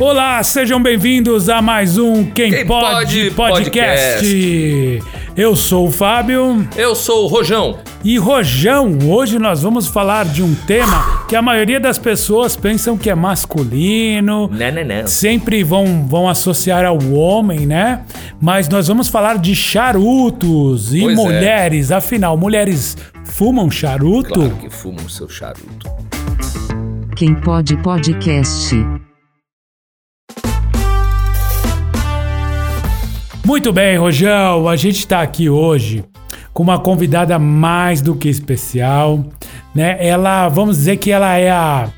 Olá, sejam bem-vindos a mais um Quem, Quem Pode, Pode Podcast. Eu sou o Fábio Eu sou o Rojão. e Rojão. Hoje nós vamos falar de um tema que a maioria das pessoas pensam que é masculino, Não, não, não. sempre vão, vão associar ao homem, né? Mas nós vamos falar de charutos e Pois é. mulheres. Afinal, mulheres fumam charuto? Claro que fuma o seu charuto. Quem pode podcast. Muito bem, Rojão. A gente está aqui hoje com uma convidada mais do que especial, né? Ela, vamos dizer que ela é a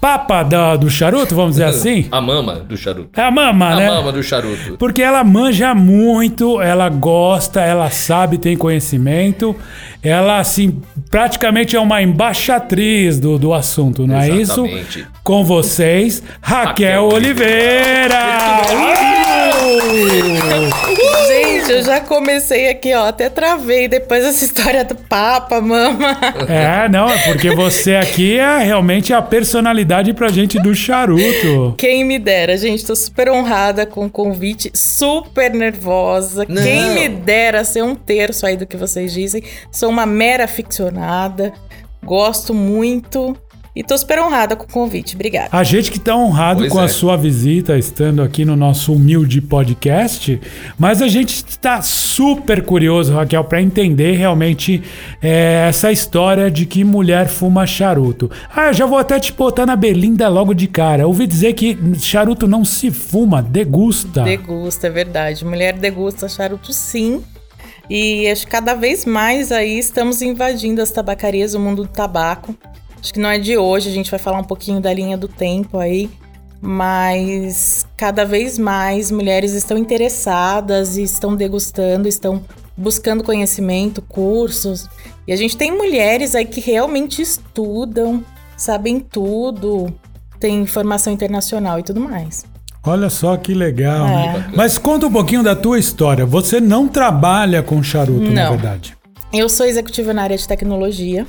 papa da- do charuto, vamos dizer assim? A mama do charuto. É a mama, A né? mama do charuto. Porque ela manja muito, ela gosta, ela sabe, tem conhecimento. Ela, assim, praticamente é uma embaixatriz do, do assunto, não é isso? Exatamente. Com vocês, Raquel, Raquel Oliveira! Gente, eu já comecei aqui, ó, até travei depois dessa história do Papa, mama. É, não, é porque você aqui é realmente a personalidade pra gente do charuto. Quem me dera, gente, tô super honrada com o convite, super nervosa. Não. Quem me dera ser um terço aí do que vocês dizem. Sou uma mera aficionada, gosto muito e tô super honrada com o convite. Obrigada. A gente que tá honrado Pois com a é. sua visita, estando aqui no nosso humilde podcast, mas a gente está super curioso, Raquel, para entender realmente é, essa história de que mulher fuma charuto. Ah, eu já vou até te botar na berlinda logo de cara. Ouvi dizer que charuto não se fuma, degusta. Degusta, é verdade. Mulher degusta charuto sim. E acho que cada vez mais aí estamos invadindo as tabacarias, o mundo do tabaco. Acho que não é de hoje, a gente vai falar um pouquinho da linha do tempo aí. Mas cada vez mais mulheres estão interessadas e estão degustando, estão buscando conhecimento, cursos. E a gente tem mulheres aí que realmente estudam, sabem tudo, tem formação internacional e tudo mais. Olha só que legal, É. né? Mas conta um pouquinho da tua história. Você não trabalha com charuto, na Não. verdade. Eu sou executiva na área de tecnologia.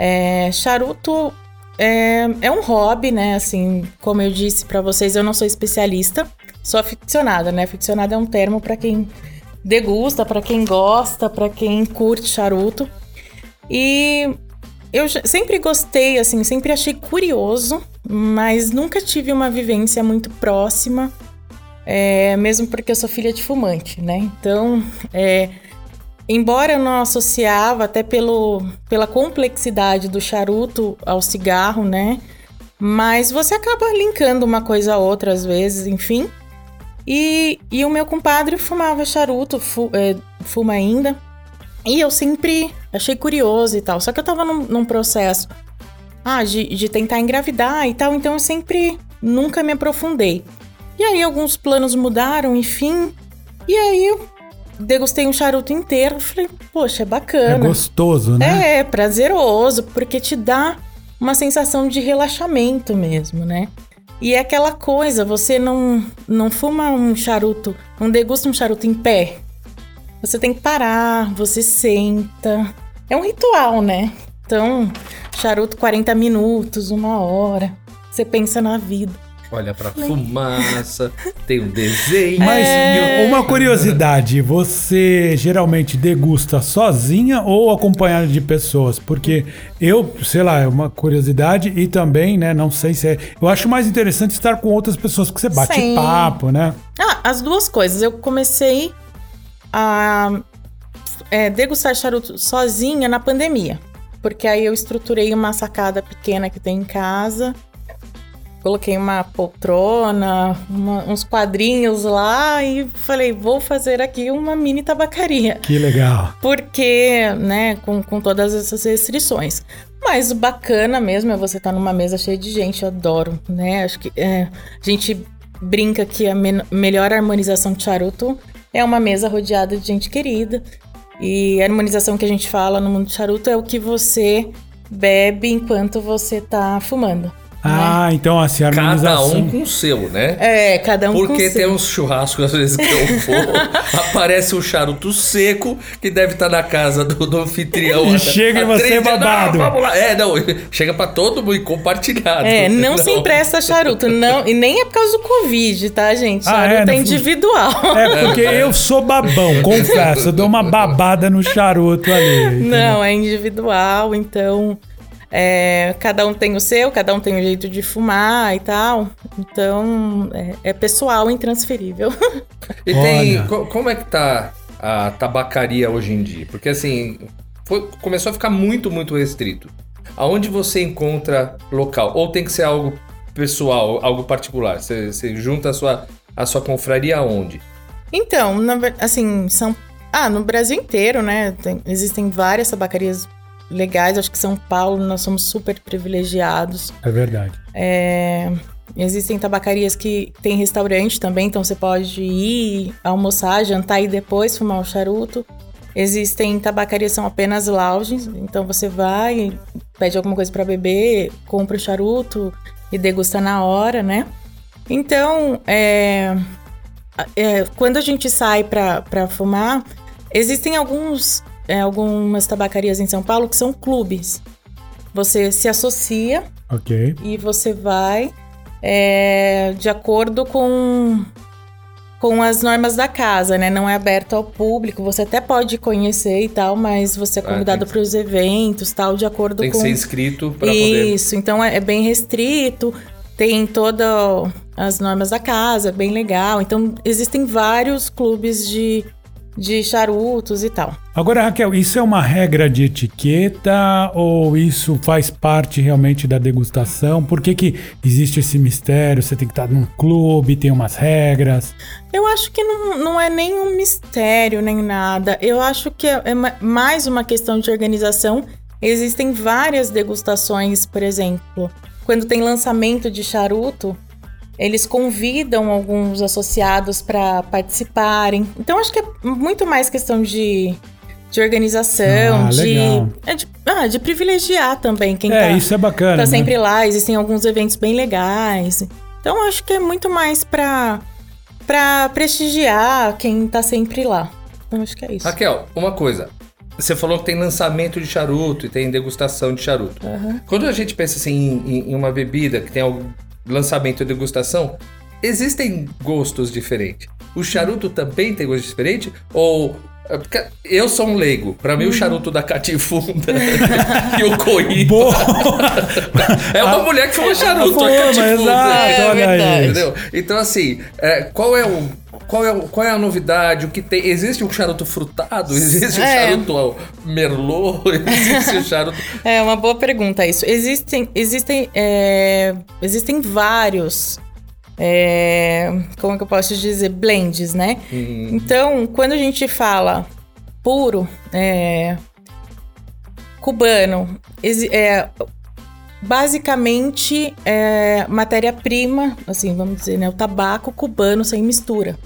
É, charuto é, é um hobby, né? Assim, como eu disse pra vocês, eu não sou especialista, sou aficionada, né? Aficionada é um termo pra quem degusta, pra quem gosta, pra quem curte charuto. E eu sempre gostei, assim, sempre achei curioso, mas nunca tive uma vivência muito próxima, é, mesmo porque eu sou filha de fumante, né? Então, é, Embora eu não associava, até pelo, pela complexidade do charuto ao cigarro, né? Mas você acaba linkando uma coisa a outra às vezes, enfim. E, e o meu compadre fumava charuto, fu- é, fuma ainda. E eu sempre achei curioso e tal. Só que eu tava num, num processo ah, de, de tentar engravidar e tal, então eu sempre nunca me aprofundei. E aí alguns planos mudaram, enfim. E aí degustei um charuto inteiro. Falei, poxa, é É bacana. gostoso, né? É, prazeroso, porque te dá uma sensação de relaxamento mesmo, né? E é aquela coisa, você não, não fuma um charuto, não degusta um charuto em pé. Você tem que parar, você senta. É um ritual, né? Então, charuto 40 minutos, uma hora. Você pensa na vida. Olha pra fumaça, tem um desenho. Mas É. uma curiosidade, você geralmente degusta sozinha ou acompanhada de pessoas? Porque eu, sei lá, é uma curiosidade e também, né, não sei se é... Eu acho mais interessante estar com outras pessoas, que você bate Sim. papo, né? Ah, as duas coisas. Eu comecei a é, degustar charuto sozinha na pandemia. Porque aí eu estruturei uma sacada pequena que tem em casa. Coloquei uma poltrona, uma- uns quadrinhos lá e falei, vou fazer aqui uma mini tabacaria. Que legal. Porque, né, com, com todas essas restrições. Mas o bacana mesmo é você estar numa mesa cheia de gente, eu adoro, né? Acho que é, a gente brinca que a men- melhor harmonização de charuto é uma mesa rodeada de gente querida. E a harmonização que a gente fala no mundo do charuto é o que você bebe enquanto você tá fumando. Ah, então assim, a Cada um com o seu, né? É, cada um com Porque o tem seu. uns churrascos, às vezes, que eu vou, aparece um charuto seco que deve estar na casa do, do anfitrião. E há- chega e você dias. babado. Não, vamos lá. É, não, chega pra todo mundo e compartilhado. É, não, se empresta charuto, não, e nem é por causa do Covid, tá, gente? Ah, Charuto é, é, não- individual. É, porque eu sou babão, confesso. Eu dou uma babada no charuto ali. entendeu? Não, é individual, então é, cada um tem o seu, cada um tem o jeito de fumar e tal. Então é, é pessoal, intransferível. E tem. Co- como é que tá a tabacaria hoje em dia? Porque assim, foi- começou a ficar muito, muito restrito. Aonde você encontra local? Ou tem que ser algo pessoal, algo particular? Você, você junta a sua, a sua confraria aonde? Então, na assim, são. Ah, no Brasil inteiro, né? tem- existem várias tabacarias legais. Acho que São Paulo nós somos super privilegiados. É verdade. É, existem tabacarias que tem restaurante também, então você pode ir almoçar, jantar e depois fumar o charuto. Existem tabacarias que são apenas lounges, então você vai, pede alguma coisa para beber, compra o charuto e degusta na hora, né? Então, é, é, quando a gente sai para fumar, existem alguns, é, algumas tabacarias em São Paulo que são clubes. Você se associa Ok. e você vai é, de acordo com, com as normas da casa, né? Não é aberto ao público. Você até pode conhecer e tal, mas você é Ah, convidado tem para os eventos, tal, de acordo Tem que com ser inscrito para poder. isso. Então é, é bem restrito. Tem todas as normas da casa, é bem legal. Então existem vários clubes de, de charutos e tal. Agora, Raquel, isso é uma regra de etiqueta ou isso faz parte realmente da degustação? Por que, que existe esse mistério? Você tem que estar num clube, tem umas regras. Eu acho que não, não é nem um mistério, nem nada. Eu acho que é, ma- mais uma questão de organização. Existem várias degustações, por exemplo, quando tem lançamento de charuto, eles convidam alguns associados para participarem. Então, acho que é muito mais questão de, de organização, Ah, de, é de, ah, de privilegiar também quem é, tá, isso é bacana. tá né? sempre lá, existem alguns eventos bem legais. Então acho que é muito mais pra, pra prestigiar quem tá sempre lá. Então acho que é isso. Raquel, uma coisa. Você falou que tem lançamento de charuto e tem degustação de charuto. Quando a gente pensa assim em, em- em uma bebida que tem algum lançamento e degustação, existem gostos diferentes. O charuto também tem gosto diferente? Ou. É porque Eu sou um leigo. Pra mim, o charuto da catifunda e o coí Boa! é uma mulher que fuma charuto, fuma, a catifunda. exato, É olha verdade. aí. Entendeu? Então, assim, é, qual é o. Qual é, qual é a novidade? O que tem? Existe um charuto frutado? Existe um É. charuto merlot? Existe um charuto. É uma boa pergunta isso. Existem, existem, é, existem vários. É, como que eu posso dizer? Blends, né? Então, quando a gente fala puro, é, cubano, é, basicamente é matéria-prima, assim, vamos dizer, né? O tabaco cubano sem mistura.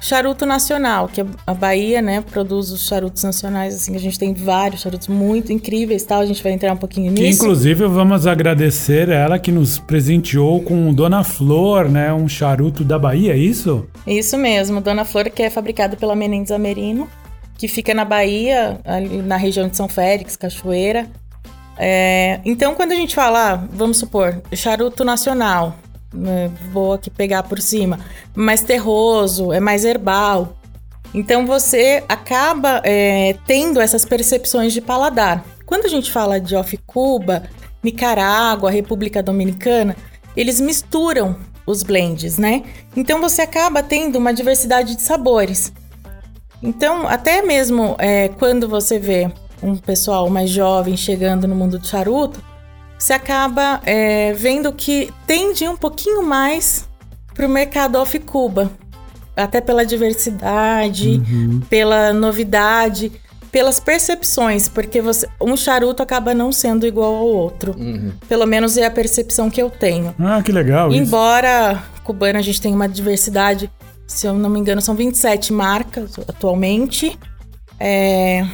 Charuto nacional, que a Bahia, né, produz os charutos nacionais, assim, a gente tem vários charutos muito incríveis, tal, a gente vai entrar um pouquinho Que nisso. inclusive vamos agradecer ela que nos presenteou com Dona Flor, né? Um charuto da Bahia, é isso? Isso mesmo, Dona Flor, que é fabricado pela Menendez Amerino, que fica na Bahia, ali na região de São Félix, Cachoeira. É, então, quando a gente fala, ah, vamos supor, charuto nacional, vou aqui pegar por cima, mais terroso, é mais herbal. Então, você acaba é, tendo essas percepções de paladar. Quando a gente fala de Off Cuba, Nicarágua, República Dominicana, eles misturam os blends, né? Então você acaba tendo uma diversidade de sabores. Então, até mesmo é, quando você vê um pessoal mais jovem chegando no mundo do charuto, você acaba é, vendo que tende um pouquinho mais para o mercado off Cuba. Até pela diversidade, pela novidade, pelas percepções, porque você, um charuto acaba não sendo igual ao outro. Pelo menos é a percepção que eu tenho. Ah, que legal isso. Embora cubano a gente tenha uma diversidade, se eu não me engano, são 27 marcas atualmente. É,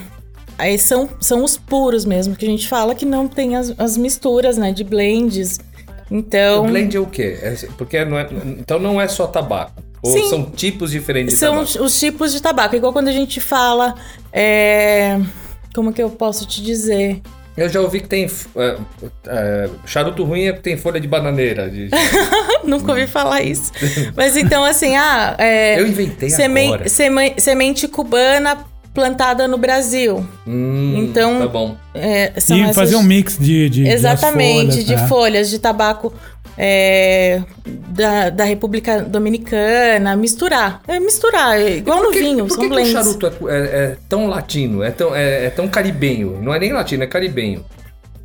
aí são, são os puros mesmo, que a gente fala que não tem as, as misturas, né, de blends. Então, O blend é o quê? É- porque não é, então não é só tabaco. Ou Sim. são tipos diferentes de são tabaco. os, os tipos de tabaco. Igual quando a gente fala. é, Como que eu posso te dizer? Eu já ouvi que tem. é, é, charuto ruim é que tem folha de bananeira. de- Nunca ouvi falar isso. Mas então, assim, ah. é, Eu inventei semen- agora. semen- semente cubana plantada no Brasil. Hum, Então, Tá bom. É, são E essas- fazer um mix de, de Exatamente, das folhas, de né? folhas de tabaco é, da, da República Dominicana, misturar. É misturar, é igual no Por que- vinho, por são que, que o charuto é, é- é tão latino? É tão, é, é tão caribenho? Não é nem latino, é caribenho.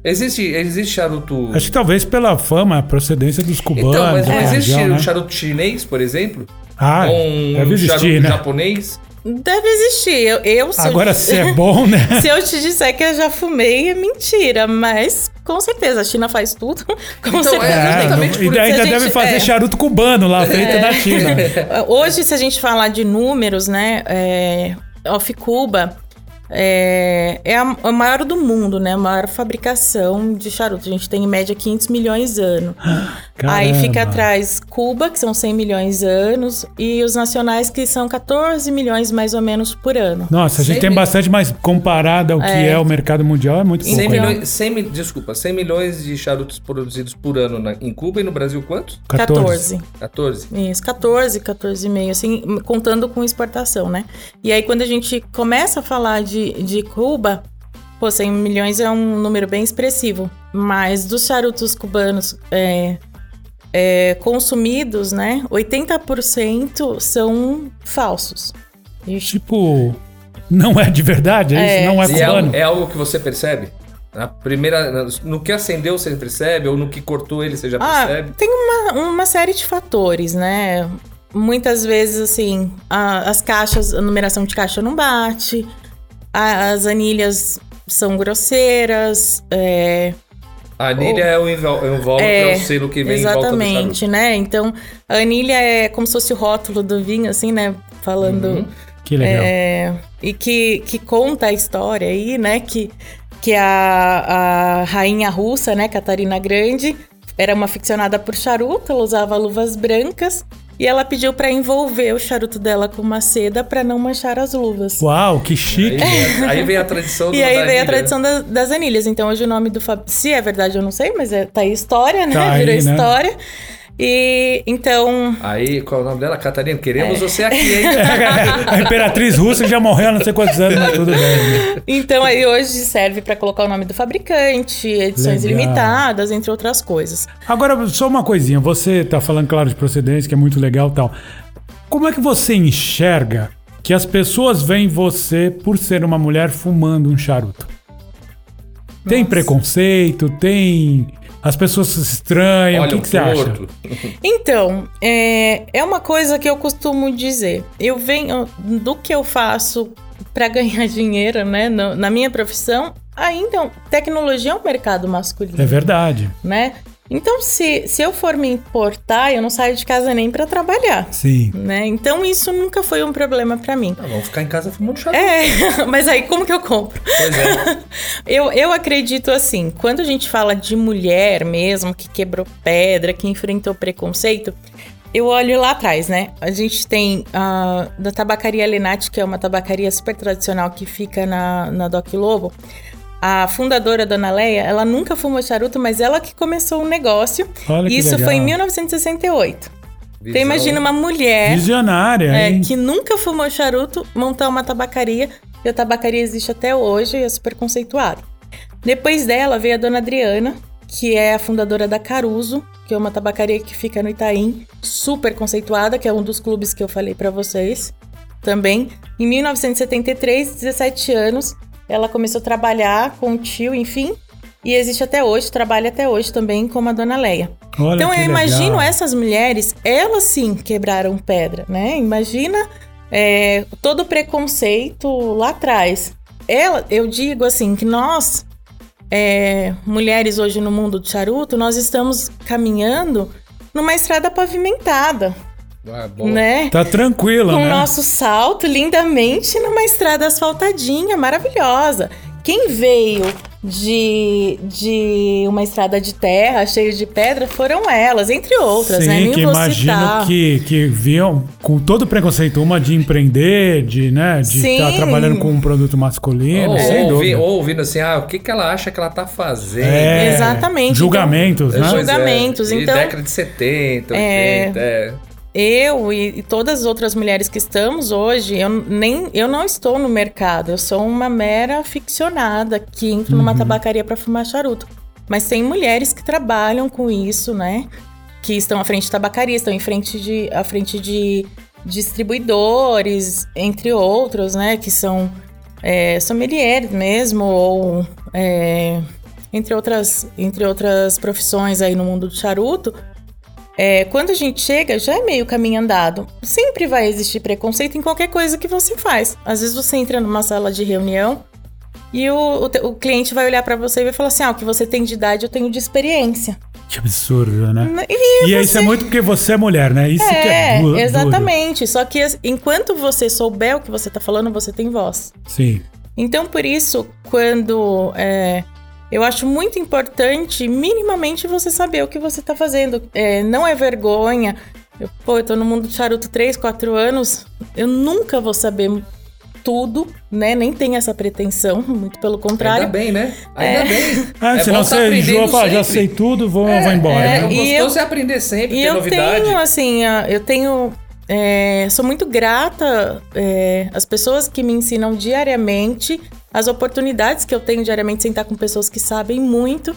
Existe, existe charuto. Acho que talvez pela fama, a procedência dos cubanos. Então, mas não existe região, o né? charuto chinês, por exemplo? Ah, um deve existir, charuto né? japonês? Deve existir. Eu, eu Agora, te- se é bom, né? se eu te disser que eu já fumei, é mentira. Mas com certeza, a China faz tudo. Com Então, certeza. é, É, justamente não- por e ainda a gente- deve fazer é. charuto cubano lá, feito da China. Hoje, se a gente falar de números, né? É, Off Cuba é, é a, a maior do mundo, né? A maior fabricação de charuto. A gente tem em média 500 milhões ano. Aí fica Caramba. atrás Cuba, que são 100 milhões anos, e os nacionais, que são 14 milhões mais ou menos por ano. Nossa, a gente 100 tem mil- bastante, mas comparado ao que é, É. o mercado mundial, é muito pouco. 100 né? milhões, 100 mil- desculpa, 100 milhões de charutos produzidos por ano na- em Cuba e no Brasil quantos? 14. 14. Isso, 14, 14,5, assim, contando com exportação, né? E aí, quando a gente começa a falar de, de Cuba, pô, 100 milhões é um número bem expressivo. Mas dos charutos cubanos é, é, consumidos, né? 80% são falsos. Tipo, não é de verdade, é, É. isso? Não é é, cubano. algo- é algo que você percebe? Na primeira, no que acendeu você percebe, ou no que cortou ele você já Ah, percebe? tem uma, uma série de fatores, né? Muitas vezes, assim, a- as caixas, a numeração de caixa não bate, a- as anilhas são grosseiras, é, A anilha é o é o invólucro, é, o selo que vem em volta do charuto. exatamente, né? Então, a anilha é como se fosse o rótulo do vinho, assim, né? Falando Uhum. Que legal. é, e que, que conta a história aí, né? Que, que a, a rainha russa, né, Catarina Grande, era uma aficionada por charuto, ela usava luvas brancas e ela pediu para envolver o charuto dela com uma seda para não manchar as luvas. Uau, que Aí, chique. vem a- aí vem a tradição do E aí da veio a tradição da- das anilhas. Então hoje o nome do Fab... Se é verdade, eu não sei, mas é, tá aí história, né? Tá aí, Virou né? história. E então. Aí, qual é o nome dela? Catarina, queremos É. você aqui, hein? A imperatriz russa já morreu há não sei quantos anos, mas tudo bem. né? Então aí hoje serve para colocar o nome do fabricante, edições Legal. limitadas, entre outras coisas. Agora, só uma coisinha. Você tá falando, claro, de procedência, que é muito legal e tal. Como é que você enxerga que as pessoas veem você por ser uma mulher fumando um charuto? Tem Nossa. preconceito? Tem. As pessoas se estranham? Olha o que, que você acha? Então, é, é uma coisa que eu costumo dizer. Eu venho do que eu faço para ganhar dinheiro, né? no- na minha profissão, ainda tecnologia é um mercado masculino. É verdade. né? Então, se, se eu for me importar, eu não saio de casa nem para trabalhar, Sim. né? Então, isso nunca foi um problema para mim. Ah, vamos ficar em casa fumando charuto. É, mas aí como que eu compro? Pois é. Eu, eu acredito assim, quando a gente fala de mulher mesmo, que quebrou pedra, que enfrentou preconceito, eu olho lá atrás, né? A gente tem a da tabacaria Lenati, que é uma tabacaria super tradicional que fica na, na Doc Lobo. A fundadora, Dona Leia, ela nunca fumou charuto, mas ela que começou o negócio. Olha que Isso legal. foi em 1968. Então Visão. imagina uma mulher Visionária, é, que nunca fumou charuto montar uma tabacaria. E a tabacaria existe até hoje e é super conceituada. Depois dela veio a dona Adriana, que é a fundadora da Caruso, que é uma tabacaria que fica no Itaim, super conceituada, que é um dos clubes que eu falei pra vocês também. Em 1973, 17 anos, ela começou a trabalhar com o tio, enfim, e existe até hoje, trabalha até hoje também como a dona Leia. Olha Então eu imagino legal. essas mulheres, elas sim quebraram pedra, né? Imagina é, todo o preconceito lá atrás. Ela, eu digo assim que nós, é, mulheres hoje no mundo do charuto, nós estamos caminhando numa estrada pavimentada, Ah, bom. né? Tá tranquila, Com o né? nosso salto lindamente numa estrada asfaltadinha, maravilhosa. quem veio de, de uma estrada de terra cheia de pedra foram elas, entre outras, né? Sim, Nem que vou imagino citar. que, que viam com todo preconceito, uma de empreender, de né, de Sim. estar trabalhando com um produto masculino, Ou, sem ou, ouvi- dúvida. ou ouvindo assim, ah, o que, que ela acha que ela tá fazendo? É, Exatamente, Julgamentos, Pois né? é, Julgamentos, e então- década de 70, 80, É. é. Eu e, e todas as outras mulheres que estamos hoje, eu, nem, eu não estou no mercado. Eu sou uma mera ficcionada que entra numa tabacaria para fumar charuto. Mas tem mulheres que trabalham com isso, né? Que estão à frente de tabacaria, estão em frente de, à frente de distribuidores, entre outros, né? Que são é, sommeliers mesmo, ou é, entre, outras, entre outras profissões aí no mundo do charuto. É, quando a gente chega, já é meio caminho andado. Sempre vai existir preconceito em qualquer coisa que você faz. Às vezes você entra numa sala de reunião e o, o o cliente vai olhar pra você e vai falar assim: ah, o que você tem de idade eu tenho de experiência. Que absurdo, né? E, E isso é muito porque você é mulher, né? Isso que é é, du- duro. exatamente. Só que enquanto você souber o que você tá falando, você tem voz. Sim. Então, por isso, quando é, eu acho muito importante, minimamente, você saber o que você tá fazendo. É, não é vergonha. Eu, pô, eu tô no mundo de charuto 3, 4 anos. Eu nunca vou saber tudo, né? Nem tenho essa pretensão, muito pelo contrário. Ainda bem, né? Ainda bem. Ah, É senão você enjoa, fala, já sei tudo, vou, vou embora. é, né? E gostoso eu- é aprender sempre, E ter eu novidade. tenho, assim, eu tenho. É, sou muito grata é, às pessoas que me ensinam diariamente, as oportunidades que eu tenho diariamente de sentar com pessoas que sabem muito.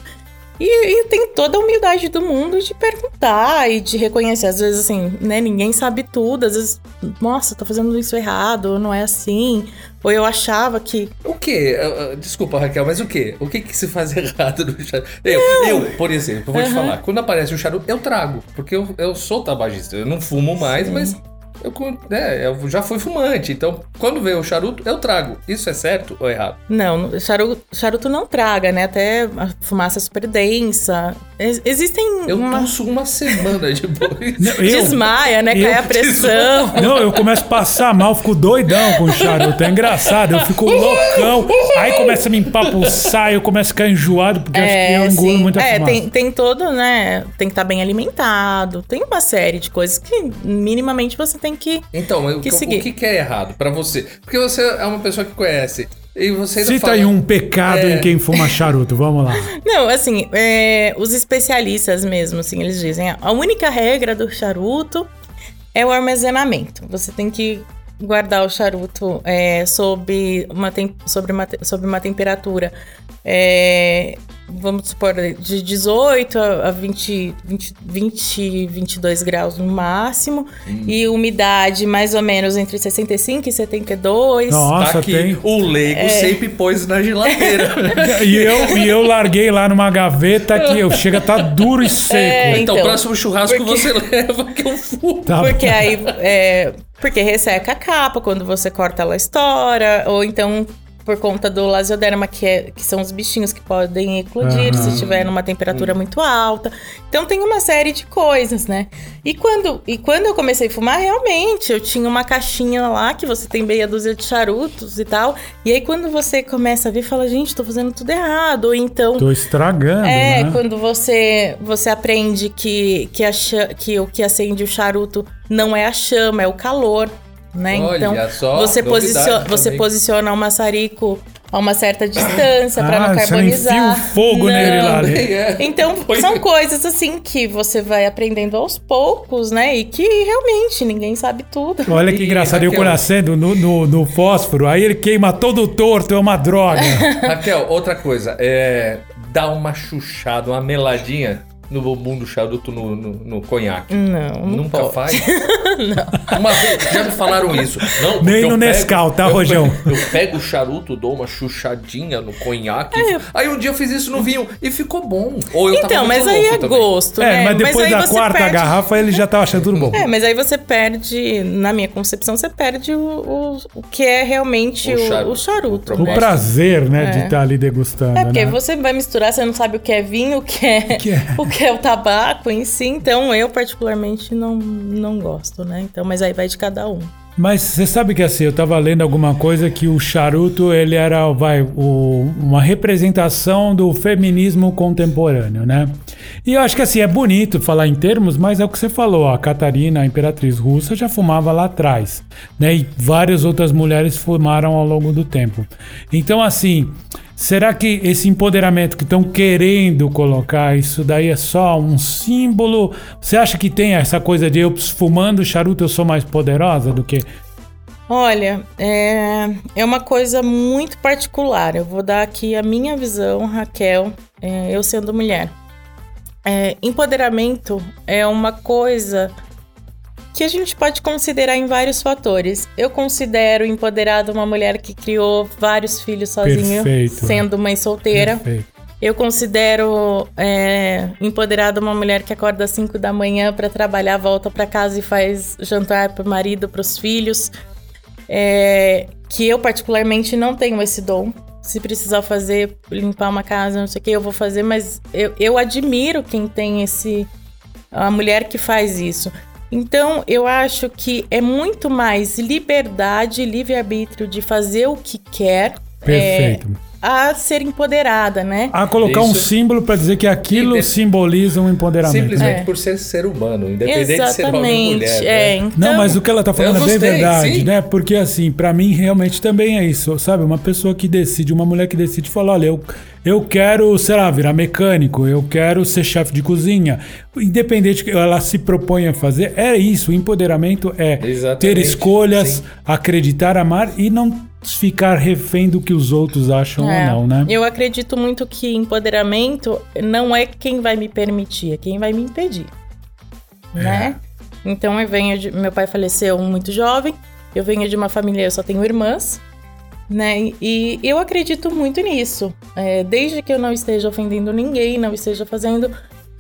E, e tem toda a humildade do mundo de perguntar e de reconhecer. Às vezes, assim, né, ninguém sabe tudo. Às vezes, nossa, tô fazendo isso errado, ou não é assim. Ou eu achava que. O quê? Desculpa, Raquel, mas o quê? O que que se faz errado no charuto? Eu, eu, por exemplo, vou te falar. Quando aparece o charuto, eu trago. Porque eu, eu sou tabagista. Eu não fumo mais, mas eu, né, eu já fui fumante. Então, quando vem o charuto, eu trago. Isso é certo ou errado? Não, charuto, charuto não traga, né? Até a fumaça é super densa. Ex- existem. Eu uma... tuço uma semana depois. Não, eu- Desmaia, né? Cai a pressão. Não, eu começo a passar mal, fico doidão com o charuto. É engraçado, eu fico loucão. Aí começa a me empapuçar, eu começo a ficar enjoado, porque acho que eu engulo sim. muita É, fumaça. tem, tem todo, né? Tem que estar bem alimentado. Tem uma série de coisas que minimamente você tem que. Então, o Que que, seguir. o que que é errado pra você? Porque você é uma pessoa que conhece. E você Cita fala... aí um pecado É. em quem fuma charuto, vamos lá. Não, assim, é, os especialistas mesmo, assim, eles dizem, a única regra do charuto é o armazenamento. Você tem que guardar o charuto é, sob, uma tem- sobre, uma, sobre uma temperatura, é, vamos supor, de 18 a a 20, 20, 20 22 graus no máximo, e umidade mais ou menos entre 65 e 72. Nossa, Aqui, tem. o leigo É. sempre pôs na geladeira. E eu, e eu larguei lá numa gaveta que eu chega a tá duro e seco. É, então, Então, próximo churrasco porque- você leva que eu fumo. Tá Porque aí. É, porque resseca a capa, quando você corta ela estoura, ou então por conta do lasioderma, que, é, que são os bichinhos que podem eclodir Aham. se estiver numa temperatura muito alta. Então tem uma série de coisas, né? E quando, e quando eu comecei a fumar, realmente, eu tinha uma caixinha lá que você tem meia dúzia de charutos e tal. E aí quando você começa a ver, fala, gente, tô fazendo tudo errado. Ou então. Tô estragando, É, né? quando você você aprende que, que, a que o que acende o charuto não é a chama, é o calor, né? Olha então só, você, posiciona, você posiciona o maçarico a uma certa distância para Ah, não você não carbonizar. enfia o fogo nele lá, né? É. Então, são coisas assim que você vai aprendendo aos poucos, né? E que realmente ninguém sabe tudo. Olha que engraçado, eu acendo no, no, no fósforo, aí ele queima todo torto, é uma droga. Raquel, outra coisa. É. Dá uma chuchada, uma meladinha no bumbum do charuto no, no, no conhaque. Não, não Nunca pode. faz? Uma vez, já me falaram isso. Não, Nem eu no Nescau, tá, eu Rojão? pego- Eu pego o charuto, dou uma chuchadinha no conhaque. É. Aí um dia eu fiz isso no vinho e ficou bom. Ou eu Então, mas aí é também. gosto, É, né? mas depois aí da quarta perde- garrafa ele já tava achando tudo bom. É, mas aí você perde, na minha concepção, você perde o, o, o que é realmente O o, charuto. o charuto. O né? prazer, né, de É. estar ali degustando. É, porque né? você vai misturar, você não sabe o que é vinho, o que é, que é? o que é o tabaco em si. Então, eu particularmente não, não gosto, né? Então, mas aí vai de cada um. Mas você sabe que assim, eu tava lendo alguma coisa que o charuto, ele era, vai, o- uma representação do feminismo contemporâneo, né? E eu acho que assim, é bonito falar em termos, mas é o que você falou, a Catarina, a imperatriz russa, já fumava lá atrás, né? E várias outras mulheres fumaram ao longo do tempo. Então, assim, será que esse empoderamento que estão querendo colocar, isso daí é só um símbolo? Você acha que tem essa coisa de eu fumando charuto eu sou mais poderosa do que Olha, é, é uma coisa muito particular. Eu vou dar aqui a minha visão, Raquel, é, eu sendo mulher. É, empoderamento é uma coisa que a gente pode considerar em vários fatores. Eu considero empoderada uma mulher que criou vários filhos sozinha, Perfeito, sendo mãe solteira. Perfeito. Eu considero é, empoderada uma mulher que acorda às 5 da manhã para trabalhar, volta para casa e faz jantar para o marido, para os filhos. É, que eu, particularmente, não tenho esse dom. Se precisar fazer, limpar uma casa, não sei o que, eu vou fazer, mas eu, eu admiro quem tem esse. a mulher que faz isso. Então, eu acho que é muito mais liberdade, livre-arbítrio de fazer o que quer. Perfeito. é, a ser empoderada, né? A colocar um Isso. símbolo para dizer que aquilo simboliza um empoderamento. Simplesmente É. por ser ser humano, independente de ser homem ou Exatamente. mulher. é, né? então, Não, mas o que ela tá falando Eu é bem gostei, verdade, sim. né? Porque assim, pra mim realmente também é isso, sabe? Uma pessoa que decide, uma mulher que decide falar, olha, eu, eu quero, sei lá, virar mecânico, eu quero ser chefe de cozinha. Independente que ela se propõe a fazer, é isso. O empoderamento é Exatamente, ter escolhas, sim. acreditar, amar e não ficar refém do que os outros acham É, ou não, né? Eu acredito muito que empoderamento não é quem vai me permitir, é quem vai me impedir. Né? Então eu venho de. Meu pai faleceu muito jovem, eu venho de uma família, eu só tenho irmãs, né? E eu acredito muito nisso. É, desde que eu não esteja ofendendo ninguém, não esteja fazendo.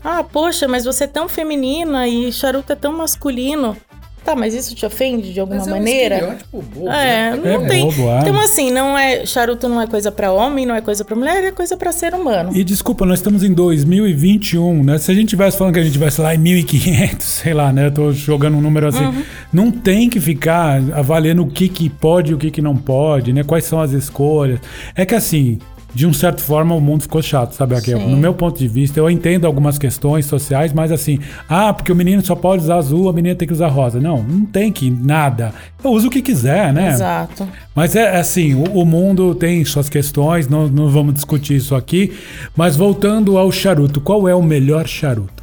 Ah, poxa, mas você é tão feminina e charuto é tão masculino. Tá, mas isso te ofende de alguma Mas é um maneira? bobo, É, né? não É tem. bobo. Então, assim, não é. Charuto não é coisa pra homem, não é coisa pra mulher, é coisa pra ser humano. E desculpa, nós estamos em 2021, né? Se a gente tivesse falando que a gente tivesse lá em 1500, sei lá, né? Eu tô jogando um número assim. Uhum. Não tem que ficar avaliando o que, que pode e o que, que não pode, né? Quais são as escolhas. É que assim, de uma certa forma, o mundo ficou chato, sabe? Raquel? Sim. No meu ponto de vista, eu entendo algumas questões sociais, mas assim, ah, porque o menino só pode usar azul, a menina tem que usar rosa. Não, não tem que nada. Eu uso o que quiser, né? Exato. Mas é assim, o, o mundo tem suas questões, não, não vamos discutir isso aqui. Mas voltando ao charuto, qual é o melhor charuto?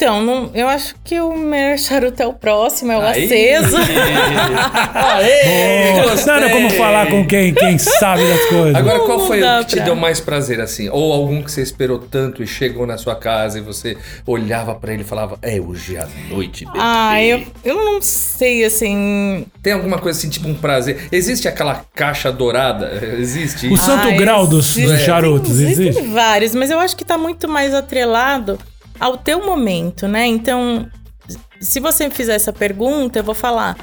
Então, não- eu acho que o melhor charuto é o próximo, é o Aí. aceso. Aê, Oh. Sabe como falar com quem, quem sabe das coisas? Agora, qual foi o que te pra- deu mais prazer, assim? Ou algum que você esperou tanto e chegou na sua casa e você olhava pra ele e falava, é hoje à noite, bebê. ah, eu, eu não sei, assim. Tem alguma coisa assim, tipo um prazer? Existe aquela caixa dourada? Existe O santo Ah, grau dos, existe- dos charutos, Existem existe? vários, mas eu acho que tá muito mais atrelado ao teu momento, né? Então, se você me fizer essa pergunta, eu vou falar.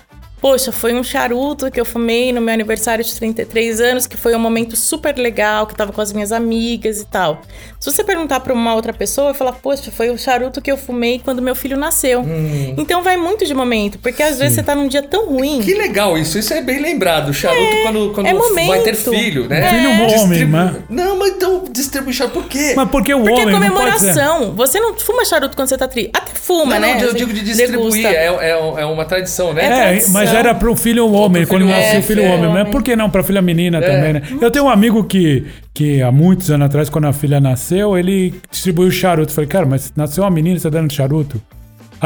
Poxa, foi um charuto que eu fumei no meu aniversário de 33 anos, que foi um momento super legal, que eu tava com as minhas amigas e tal. Se você perguntar pra uma outra pessoa, eu falar, poxa, foi o charuto que eu fumei quando meu filho nasceu. Hum. Então vai muito de momento, porque às vezes você tá num dia tão ruim. Que legal isso, isso é bem lembrado. O charuto quando, quando é vai ter filho, né? Filho homem, Distribu- né? Não, mas então distribui charuto por quê? Mas porque o Porque é homem não pode ser... comemoração. Você não fuma charuto quando você tá triste. Até fuma, não, né? não, eu digo de distribuir, é, é, é uma tradição, né? É É, tradição. mas era pro filho homem, quando nasceu o filho é. homem. Mas Homem. por que não pra filha menina também, né? Eu tenho um amigo que, que há muitos anos atrás, quando a filha nasceu, ele distribuiu charuto. Falei, cara, mas nasceu uma menina, você tá dando charuto?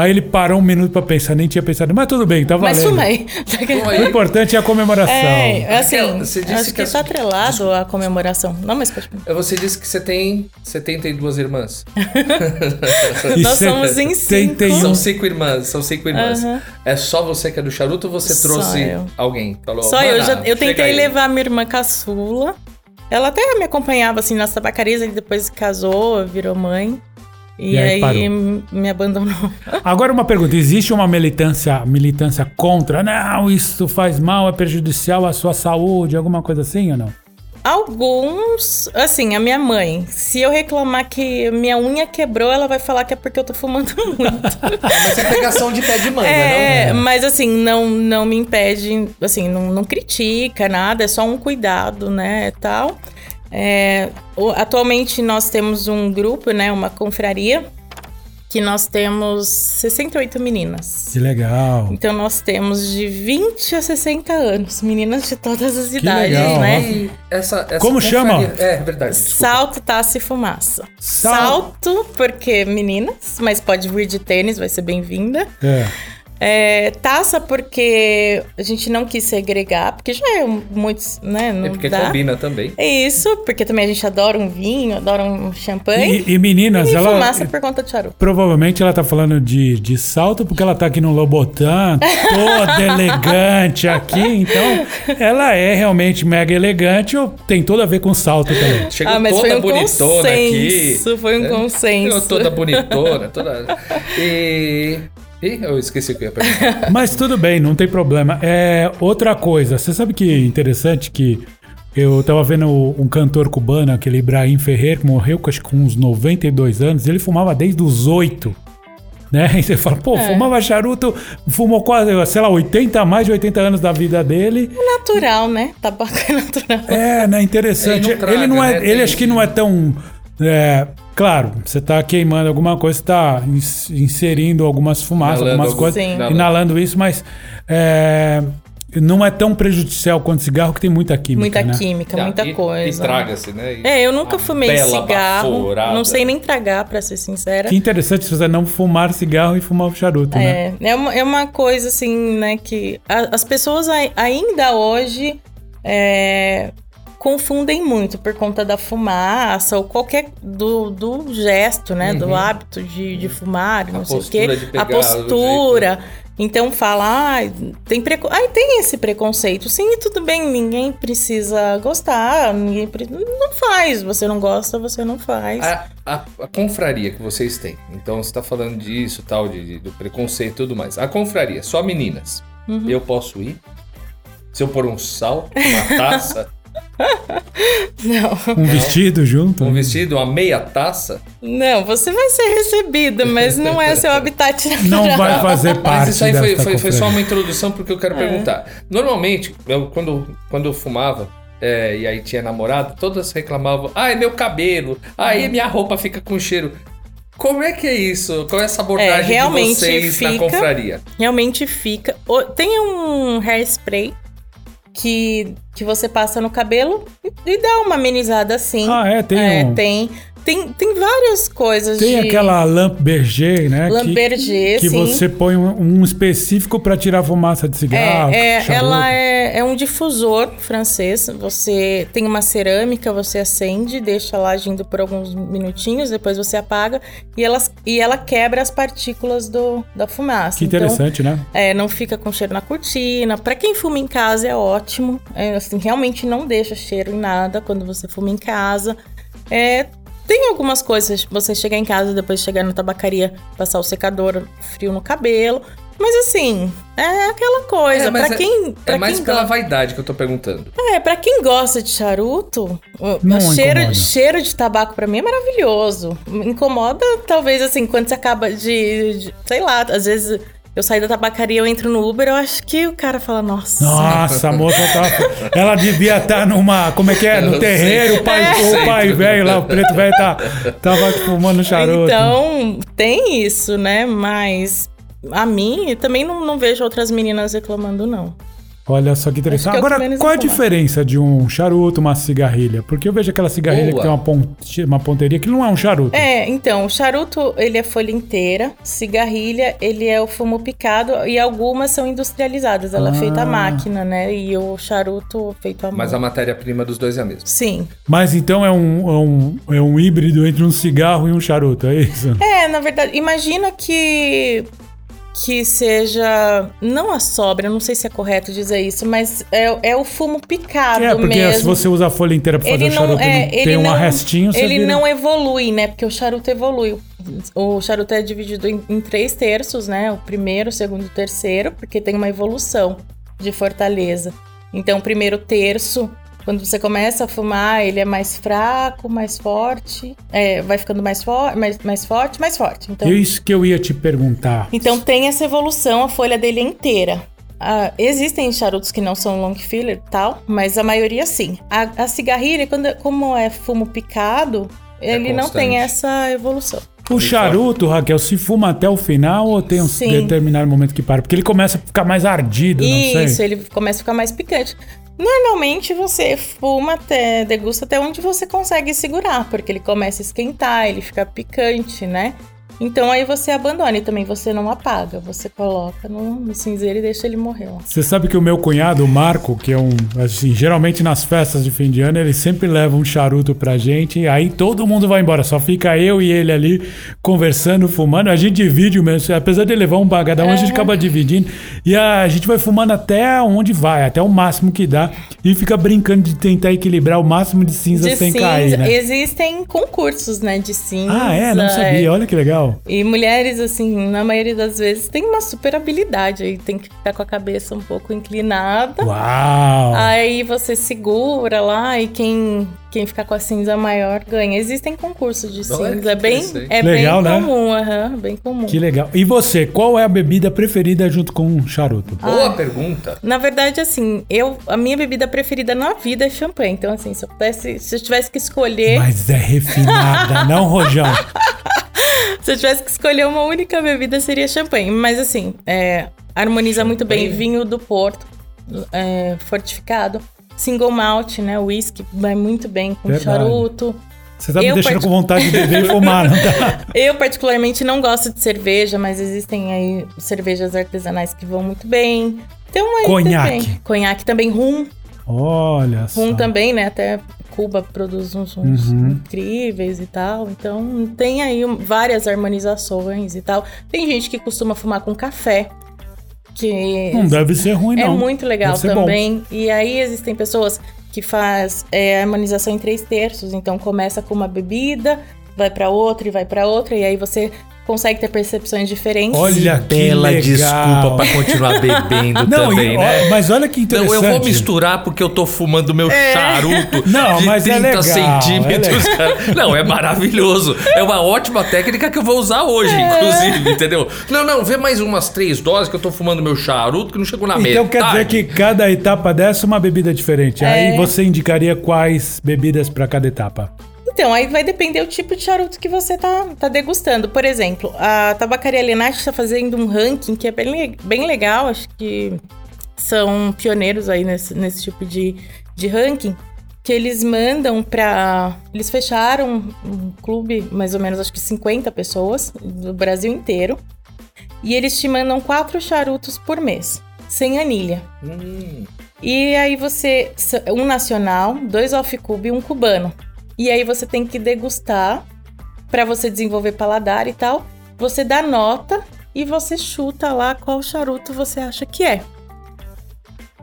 Aí ele parou um minuto pra pensar, nem tinha pensado, mas tudo bem, tá valendo. Mas. Fuma O importante é a comemoração. É, assim, Raquel, você disse acho que que, as- tá atrelado à comemoração. Não, mas pode Você disse que você tem 72 irmãs. E Nós somos em cinco. São cinco irmãs, são cinco irmãs. Aham. É só você que é do charuto ou você Só trouxe eu. alguém? Falou, Só eu, "Mana, já, eu tentei aí." levar minha irmã caçula. Ela até me acompanhava assim nas tabacarias, e depois casou, virou mãe. E, E aí aí, me abandonou. Agora uma pergunta, existe uma militância, militância contra? Não, isso faz mal, é prejudicial à sua saúde, alguma coisa assim ou não? Alguns, assim, a minha mãe, se eu reclamar que minha unha quebrou, ela vai falar que é porque eu tô fumando muito. Mas é pegação de pé de manga, é, não? mas assim, não, não me impede, assim, não, não critica nada, é só um cuidado, né, tal. É, atualmente nós temos um grupo, né, uma confraria, que nós temos 68 meninas. Que legal. Então nós temos de 20 a 60 anos, meninas de todas as idades, legal, né? Essa, essa Como chama? confraria- É, verdade. desculpa. Salto, taça e fumaça. Sal- Salto, porque meninas, mas pode vir de tênis, vai ser bem-vinda. É. É, taça, porque a gente não quis segregar, porque já é muitos, né? Não É porque dá. combina também. É isso, porque também a gente adora um vinho, adora um champanhe. E, e meninas, E ela. fumaça por conta de charuto. Provavelmente ela tá falando de, de salto porque ela tá aqui no Lobotan, toda elegante aqui, então ela é realmente mega elegante, ou tem tudo a ver com salto também. Chegou Ah, mas toda foi um bonitona aqui. consenso, foi um É, consenso. Chegou toda bonitona, toda. E. Ih, eu esqueci o que eu ia perguntar. Mas tudo bem, não tem problema. É outra coisa, você sabe que é interessante que eu tava vendo um cantor cubano, aquele Ibrahim Ferrer, que morreu acho com uns 92 anos, ele fumava desde os 8. Né? E você fala, pô, É. fumava charuto, fumou quase, sei lá, 80, mais de 80 anos da vida dele. É natural, né? Tabaco é natural. É, né? Interessante. Ele não traga, ele não é, né? ele acho que não é tão. é, claro, você tá queimando alguma coisa, você tá ins- inserindo algumas fumaças, Inalando algumas algum- coisas, Sim. Inalando. isso, mas é, não é tão prejudicial quanto cigarro, que tem muita química. Muita né? química, muita E- coisa. E traga-se, né? E- É, eu nunca fumei cigarro. baforada. Não sei nem tragar, pra ser sincera. Que interessante você não fumar cigarro e fumar o charuto, né? É, é uma, é uma coisa assim, né, que a- as pessoas ai- ainda hoje é, confundem muito por conta da fumaça ou qualquer do, do gesto, né, do hábito de, de fumar, Uhum. A não sei o quê, a postura. Então fala, ai, tem preco... ai, tem esse preconceito. Sim, tudo bem, ninguém precisa gostar, ninguém pre... não faz. Você não gosta, você não faz. A, a- a confraria que vocês têm. Então você tá falando disso, tal, de, de- do preconceito e tudo mais. A confraria, só meninas. Uhum. Eu posso ir? Se eu pôr um sal, uma taça, Não. Um vestido junto. um vestido, uma meia taça, Não, você vai ser recebida, mas não é seu habitat natural. Não vai fazer parte Mas isso aí foi, foi, foi só uma introdução porque eu É. quero perguntar. Normalmente, eu, quando, quando eu fumava, é, e aí tinha namorado, todas reclamavam: ai, meu cabelo, ai, Hum. minha roupa fica com cheiro. Como é que é isso? Qual é essa abordagem É, realmente de vocês na fica. confraria? Realmente fica. Tem um hairspray que, que você passa no cabelo e, e dá uma amenizada assim. Ah, é? Tem É, um- tem. Tem, tem várias coisas Tem de... aquela lampe Berger, né? que- Lamberger, que sim. você põe um, um específico para tirar fumaça de cigarro. É, é, ela é, é um difusor francês. Você tem uma cerâmica, você acende, deixa lá agindo por alguns minutinhos, depois você apaga e, elas, e ela quebra as partículas do, da fumaça. Que interessante, né? Então, é, não fica com cheiro na cortina. Pra quem fuma em casa é ótimo. É, assim, realmente não deixa cheiro em nada quando você fuma em casa. É, tem algumas coisas, você chegar em casa, depois chegar na tabacaria, passar o secador frio no cabelo. Mas assim, é aquela coisa. mas pra é- quem. Pra é mais quem pela go- vaidade que eu tô perguntando. É, pra quem gosta de charuto, o- Não o cheiro, incomoda. cheiro de tabaco pra mim é maravilhoso. Incomoda, talvez, assim, quando você acaba de, de- Sei lá, às vezes eu saio da tabacaria, eu entro no Uber, eu acho que o cara fala, nossa. Nossa, a moça tá. Ela devia estar numa. Como é que é? No terreiro, o pai, É. o pai velho lá, o preto velho, tá, tava fumando charuto. Então, tem isso, né? Mas a mim, também não, não vejo outras meninas reclamando, não. Olha só que interessante. Que é que Agora, qual a diferença de um charuto, uma cigarrilha? Porque eu vejo aquela cigarrilha que Boa. tem uma, ponte, uma ponteria que não é um charuto. É, então, o charuto, ele é folha inteira, cigarrilha, ele é o fumo picado e algumas são industrializadas, ela é feita à Ah. máquina, né? E o charuto feito à mão. Mas a matéria-prima dos dois é a mesma. Sim. Mas então é um, é, um, é um híbrido entre um cigarro e um charuto, é isso? É, na verdade, imagina que que seja não a sobra, não sei se é correto dizer isso, mas é, é o fumo picado É, porque mesmo. se você usa a folha inteira pra fazer ele o não, charuto é, ele tem um não, arrestinho, você ele vira... não evolui, né? Porque o charuto evolui. O charuto é dividido em, em três terços, né? O primeiro, o segundo e o terceiro, porque tem uma evolução de fortaleza. Então, o primeiro terço Quando você começa a fumar, ele é mais fraco, mais forte, é, vai ficando mais, for mais, mais forte, mais forte. Então, É isso que eu ia te perguntar. então tem essa evolução, a folha dele é inteira. Ah, existem charutos que não são long filler e tal, mas a maioria sim. A, a cigarrilha, quando, como é fumo picado, ele não tem essa evolução. O charuto, Raquel, se fuma até o final ou tem um Sim. determinado momento que para? Porque ele começa a ficar mais ardido, não Isso, sei. ele começa a ficar mais picante. Normalmente você fuma até, degusta até onde você consegue segurar, porque ele começa a esquentar, ele fica picante, né? Então aí você abandona e também você não apaga, você coloca no, no cinzeiro e deixa ele morrer lá. Você sabe que o meu cunhado, o Marco, que é um. Assim, geralmente nas festas de fim de ano, ele sempre leva um charuto pra gente. Aí todo mundo vai embora. Só fica eu e ele ali conversando, fumando. A gente divide o mesmo. Apesar de levar um bagadão, a gente acaba dividindo. E a gente vai fumando até onde vai, até o máximo que dá. E fica brincando de tentar equilibrar o máximo de cinza De sem cinza, cair, né? existem concursos, né, de cinza. Ah, é? Não sabia. Olha que legal. E mulheres, assim, na maioria das vezes, tem uma super habilidade aí, tem que ficar com a cabeça um pouco inclinada. Uau! Aí você segura lá e quem, quem ficar com a cinza maior ganha. Existem concursos de cinza. É bem, é Legal, bem né? comum, aham, bem comum. Que legal. E você, qual é a bebida preferida junto com o charuto? Boa pergunta. Na verdade, assim, eu a minha bebida preferida na vida é champanhe. Então, assim, se eu pudesse, se eu tivesse que escolher, Mas é refinada, não, Rojão? se eu tivesse que escolher uma única bebida seria champanhe. Mas assim, é, harmoniza muito bem vinho do Porto, é, fortificado, single malt, né, whisky vai muito bem com Verdade. charuto. Você tá me Eu deixando com vontade de beber e fumar, não tá? Eu, particularmente, não gosto de cerveja, mas existem aí cervejas artesanais que vão muito bem. Então, aí Conhaque. também. Conhaque também, rum. Olha só. Rum também, né? Até Cuba produz uns rums Uhum. incríveis e tal. Então, tem aí várias harmonizações e tal. Tem gente que costuma fumar com café, que Não deve ser ruim, é não. muito legal ser bom. também. E aí existem pessoas que faz é, harmonização em três terços. Então começa com uma bebida, vai pra outra e vai pra outra e aí você consegue ter percepções diferentes. Olha que Bela legal. desculpa pra continuar bebendo Não, também, e- né? ó, mas olha que Não, interessante. eu vou misturar porque eu tô fumando meu charuto Não, de mas é 30 legal, centímetros. é. Não, é maravilhoso. É uma ótima técnica que eu vou usar hoje, É. inclusive, entendeu? Não, não, vê mais umas três doses que eu tô fumando meu charuto que não chegou na Então metade. quer dizer que cada etapa dessa é uma bebida diferente. Aí É. você indicaria quais bebidas pra cada etapa? Então, aí vai depender do tipo de charuto que você tá, tá degustando. Por exemplo, a Tabacaria Lenate está fazendo um ranking que é bem, bem legal, acho que são pioneiros aí nesse, nesse tipo de, de ranking, que eles mandam pra. Eles fecharam um clube, mais ou menos, acho que 50 pessoas, do Brasil inteiro, e eles te mandam quatro charutos por mês, sem anilha. Hum, E aí você. Um nacional, dois off-cube e um cubano. E aí você tem que degustar pra você desenvolver paladar e tal. Você dá nota e você chuta lá qual charuto você acha que é.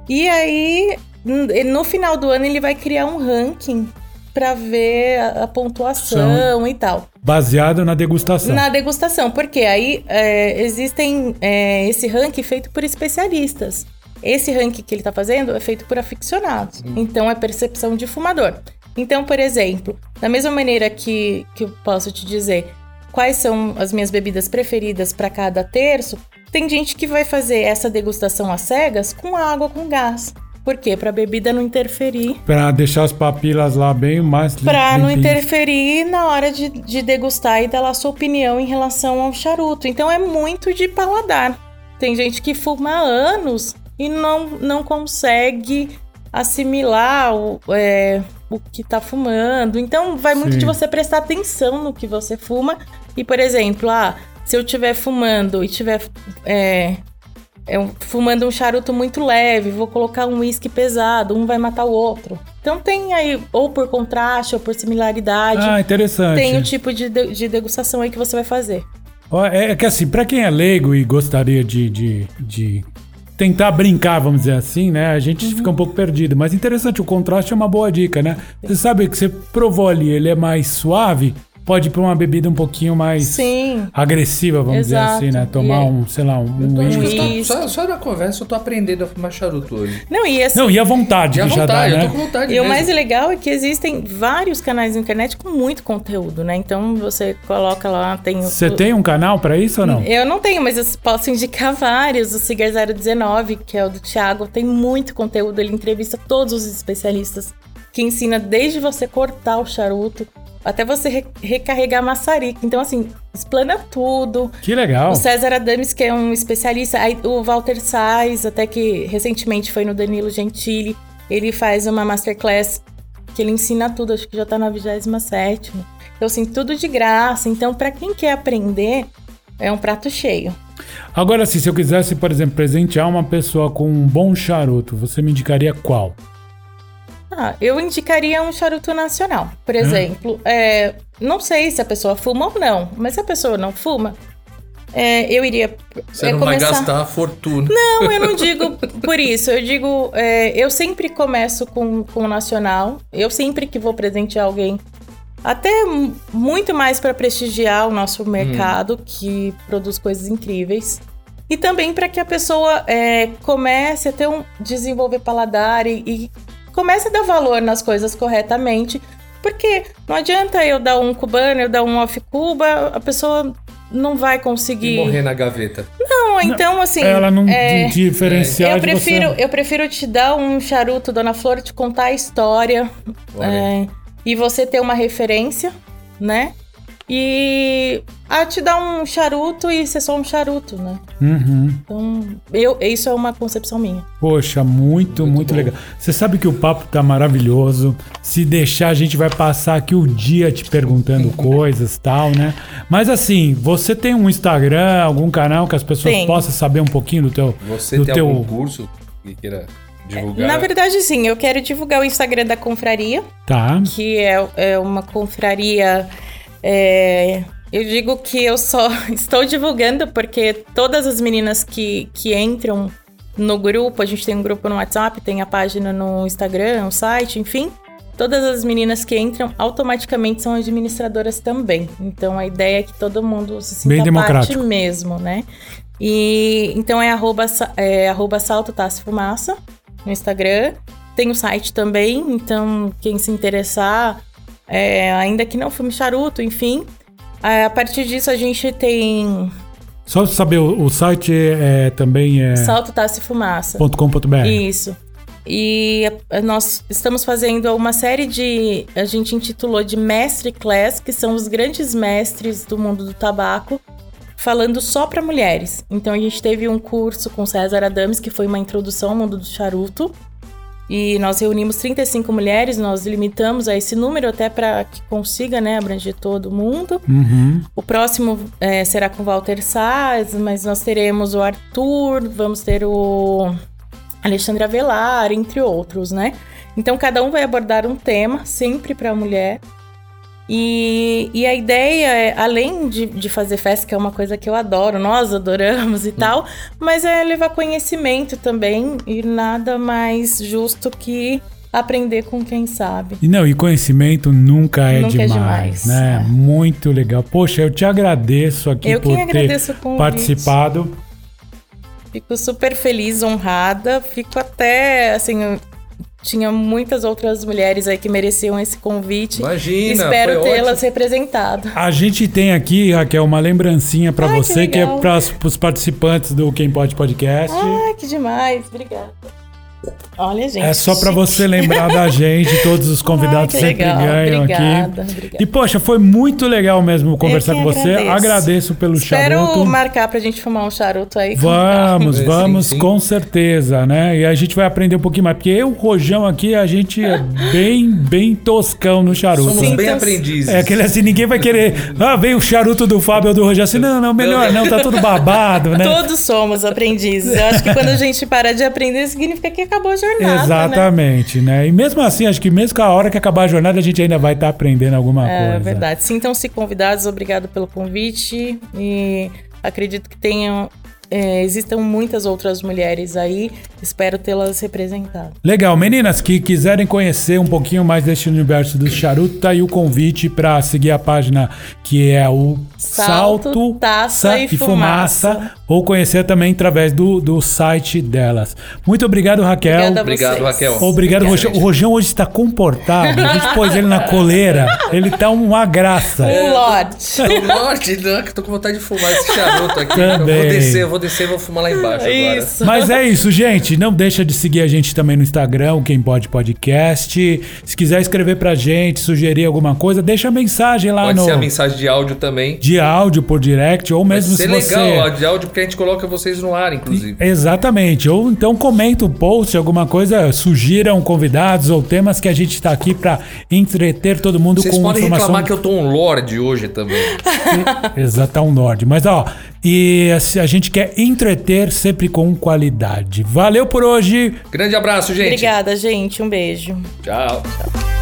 E aí, no final do ano, ele vai criar um ranking pra ver a, pontuação e tal. Baseado na degustação. Na degustação, porque aí é, existem é, esse ranking feito por especialistas. Esse ranking que ele tá fazendo é feito por aficionados. Então é percepção de fumador. Então, por exemplo, da mesma maneira que, que eu posso te dizer quais são as minhas bebidas preferidas para cada terço, tem gente que vai fazer essa degustação às cegas com água com gás. Por quê? Para a bebida não interferir Pra deixar as papilas lá bem mais Pra não interferir na hora de, de degustar e dar lá a sua opinião em relação ao charuto. Então é muito de paladar. Tem gente que fuma há anos e não, não consegue assimilar o, é, o que tá fumando. Então vai muito Sim. de você prestar atenção no que você fuma. E, por exemplo, ah, se eu estiver fumando e tiver é, é um- fumando um charuto muito leve, vou colocar um uísque pesado, um vai matar o outro. Então tem aí, ou por contraste, ou por similaridade, Ah, interessante. tem o tipo de, de- de degustação aí que você vai fazer. Ó, É que assim, pra quem é leigo e gostaria de, de, de tentar brincar, vamos dizer assim, né? A gente fica um pouco perdido. Mas interessante, o contraste é uma boa dica, né? Você sabe que você provou ali, ele é mais suave. Pode ir pra uma bebida um pouquinho mais Sim. agressiva, vamos Exato. dizer assim, né? Tomar E é- um, sei lá, um, Eu uísque. eu só, só na conversa eu tô aprendendo a fumar charuto hoje. Não, e assim, Não, e a vontade E a que já dá, vontade, eu né? tô com vontade E o mesmo. mais legal é que existem vários canais na internet com muito conteúdo, né? Então você coloca lá, tem. o- Você tem um canal pra isso ou não? Eu não tenho, mas eu posso indicar vários. O Cigar 019, que é o do Thiago, tem muito conteúdo. Ele entrevista todos os especialistas que ensina desde você cortar o charuto até você re- recarregar a maçarica. Então, assim, explana tudo. Que legal. O César Adames, que é um especialista, aí o Walter Sais, até que recentemente foi no Danilo Gentili, ele faz uma masterclass que ele ensina tudo, acho que já tá na 27 Então, assim, tudo de graça. Então, pra quem quer aprender, é um prato cheio. Agora, assim, se eu quisesse, por exemplo, presentear uma pessoa com um bom charuto, você me indicaria qual? Ah, eu indicaria um charuto nacional. Por exemplo, é, não sei se a pessoa fuma ou não, mas se a pessoa não fuma, é, eu iria Você é, não vai gastar a fortuna. Não, eu não digo por isso. Eu digo, é, eu sempre começo com, com o nacional. Eu sempre que vou presentear alguém, até muito mais para prestigiar o nosso mercado, que produz coisas incríveis. E também para que a pessoa é, comece a ter um desenvolver paladar e, e comece a dar valor nas coisas corretamente. Porque não adianta eu dar um cubano, eu dar um off Cuba, a pessoa não vai E conseguir. morrer na gaveta. Não, então assim. Ela não é, diferenciar eu de prefiro, você. eu prefiro te dar um charuto, Dona Flor, te contar a história é, e você ter uma referência, né? E a te dar um charuto e ser só um charuto, né? Uhum. Então, eu, isso é uma concepção minha. Poxa, muito, muito, Muito legal. Você sabe que o papo tá maravilhoso. Se deixar, a gente vai passar aqui o dia te perguntando coisas e tal, né? Mas assim, você tem um Instagram, algum canal que as pessoas Tenho. possam saber um pouquinho do teu. Você do tem teu... algum curso que queira divulgar? Na verdade, sim, eu quero divulgar o Instagram da confraria, Tá. que é, é uma confraria. É, eu digo que eu só estou divulgando porque todas as meninas que, que entram no grupo, a gente tem um grupo no WhatsApp, tem a página no Instagram, o site, enfim. Todas as meninas que entram automaticamente são administradoras também. Então a ideia é que todo mundo se sinta Bem parte democrático. mesmo, né? E então é arroba, é, arroba salto Tassi fumaça no Instagram. Tem o site também, então quem se interessar, é, ainda que não fume charuto, enfim. A partir disso a gente tem Só saber, o, o site é, também é Salto Fumaça. .com.br. Isso. E nós estamos fazendo uma série de. A gente intitulou de Mestre Class, que são os grandes mestres do mundo do tabaco, falando só para mulheres. Então a gente teve um curso com César Adames, que foi uma introdução ao mundo do charuto. E nós reunimos 35 mulheres, nós limitamos a esse número até para que consiga né, abranger todo mundo. Uhum. O próximo é, será com o Walter Salles, mas nós teremos o Arthur, vamos ter o Alexandre Avelar, entre outros, né? Então cada um vai abordar um tema, sempre para a mulher. E, e a ideia é, além de, de fazer festa, que é uma coisa que eu adoro, nós adoramos e tal, mas é levar conhecimento também e nada mais justo que aprender com quem sabe. E não, e conhecimento nunca é Nunca é demais, demais, né? é. Muito legal. Poxa, eu te agradeço aqui Eu por ter participado. Fico super feliz, honrada. Fico até, assim, tinha muitas outras mulheres aí que mereciam esse convite. Imagina, Espero tê-las representado. A gente tem aqui, Raquel, uma lembrancinha pra Ai, que você, que, é para os participantes do Quem Pode Podcast. Ai, que demais. Obrigada. Olha, gente. é só pra chique. você lembrar da gente, todos os convidados Ai, que sempre legal. ganham Obrigada, aqui. obrigada. E poxa, foi muito legal mesmo conversar com você. agradeço. Agradeço pelo Espero charuto. marcar pra gente fumar um charuto aí. Vamos, Sim, vamos, sim. com certeza, né? E a gente vai aprender um pouquinho mais, porque eu, Rojão aqui, a gente é bem, bem toscão no charuto. Somos? Sim, bem aprendizes. É aquele assim, ninguém vai querer. Ah, vem o charuto do Fábio ou do Rogério. Assim, não, não, melhor não, tá tudo babado, né? Todos somos aprendizes. Eu acho que quando a gente para de aprender, significa que acabou a jornada. Né? Exatamente, né? E mesmo assim, acho que mesmo com a hora que acabar a jornada, a gente ainda vai estar aprendendo alguma É coisa. verdade. Sintam-se convidados, obrigado pelo convite. E acredito que tenham é, existam muitas outras mulheres aí. Espero tê-las representado. Legal, meninas que quiserem conhecer um pouquinho mais deste universo do charuto, tá aí o convite para seguir a página que é o Salto, Salto, Taça e Fumaça. ou conhecer também através do, do site delas. Muito obrigado, Raquel. Obrigado. Raquel. Obrigado, Rojão. O. Rojão hoje está comportado. A gente pôs ele na coleira. Ele tá uma graça. Um lote. Tô norte, né, tô com vontade de fumar esse charuto aqui. Também. Eu vou descer, eu vou descer e vou fumar lá embaixo agora. Isso. Mas é isso, gente. Não deixa de seguir a gente também no Instagram, Quem Pode Podcast. Se quiser escrever pra gente, sugerir alguma coisa, deixa a mensagem lá Pode no ser a mensagem de áudio também. de áudio por direct ou mesmo Ser se você legal, ó, de áudio, porque a gente coloca vocês no ar, inclusive. Exatamente. Ou então comenta o post, alguma coisa, sugiram convidados ou temas que a gente tá aqui pra entreter todo mundo Vocês com podem informação. reclamar que eu tô um lorde hoje também. Exato, um Nord. Mas ó, e a gente quer entreter sempre com qualidade. Valeu por hoje. Grande abraço, gente. Obrigada, gente. Um beijo. Tchau.